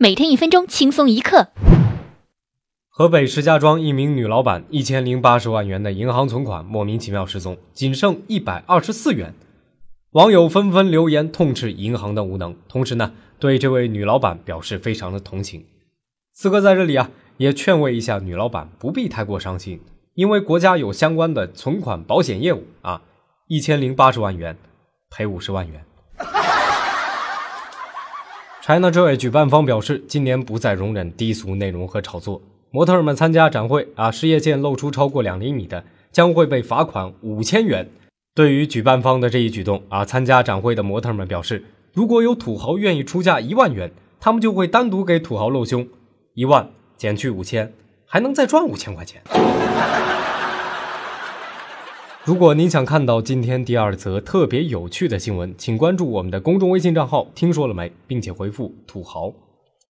每天一分钟，轻松一刻。河北石家庄一名女老板一千零八十万元的银行存款莫名其妙失踪，仅剩一百二十四元。网友纷纷留言痛斥银行的无能，同时呢，对这位女老板表示非常的同情。四哥在这里啊，也劝慰一下女老板，不必太过伤心，因为国家有相关的存款保险业务啊，一千零八十万元赔五十万元。ChinaJoy 举办方表示，今年不再容忍低俗内容和炒作。模特们参加展会啊，事业线露出超过两厘米的，将会被罚款五千元。对于举办方的这一举动啊，参加展会的模特们表示，如果有土豪愿意出价一万元，他们就会单独给土豪露胸。一万减去五千，还能再赚五千块钱。如果您想看到今天第二则特别有趣的新闻，请关注我们的公众微信账号“听说了没”，并且回复“土豪”。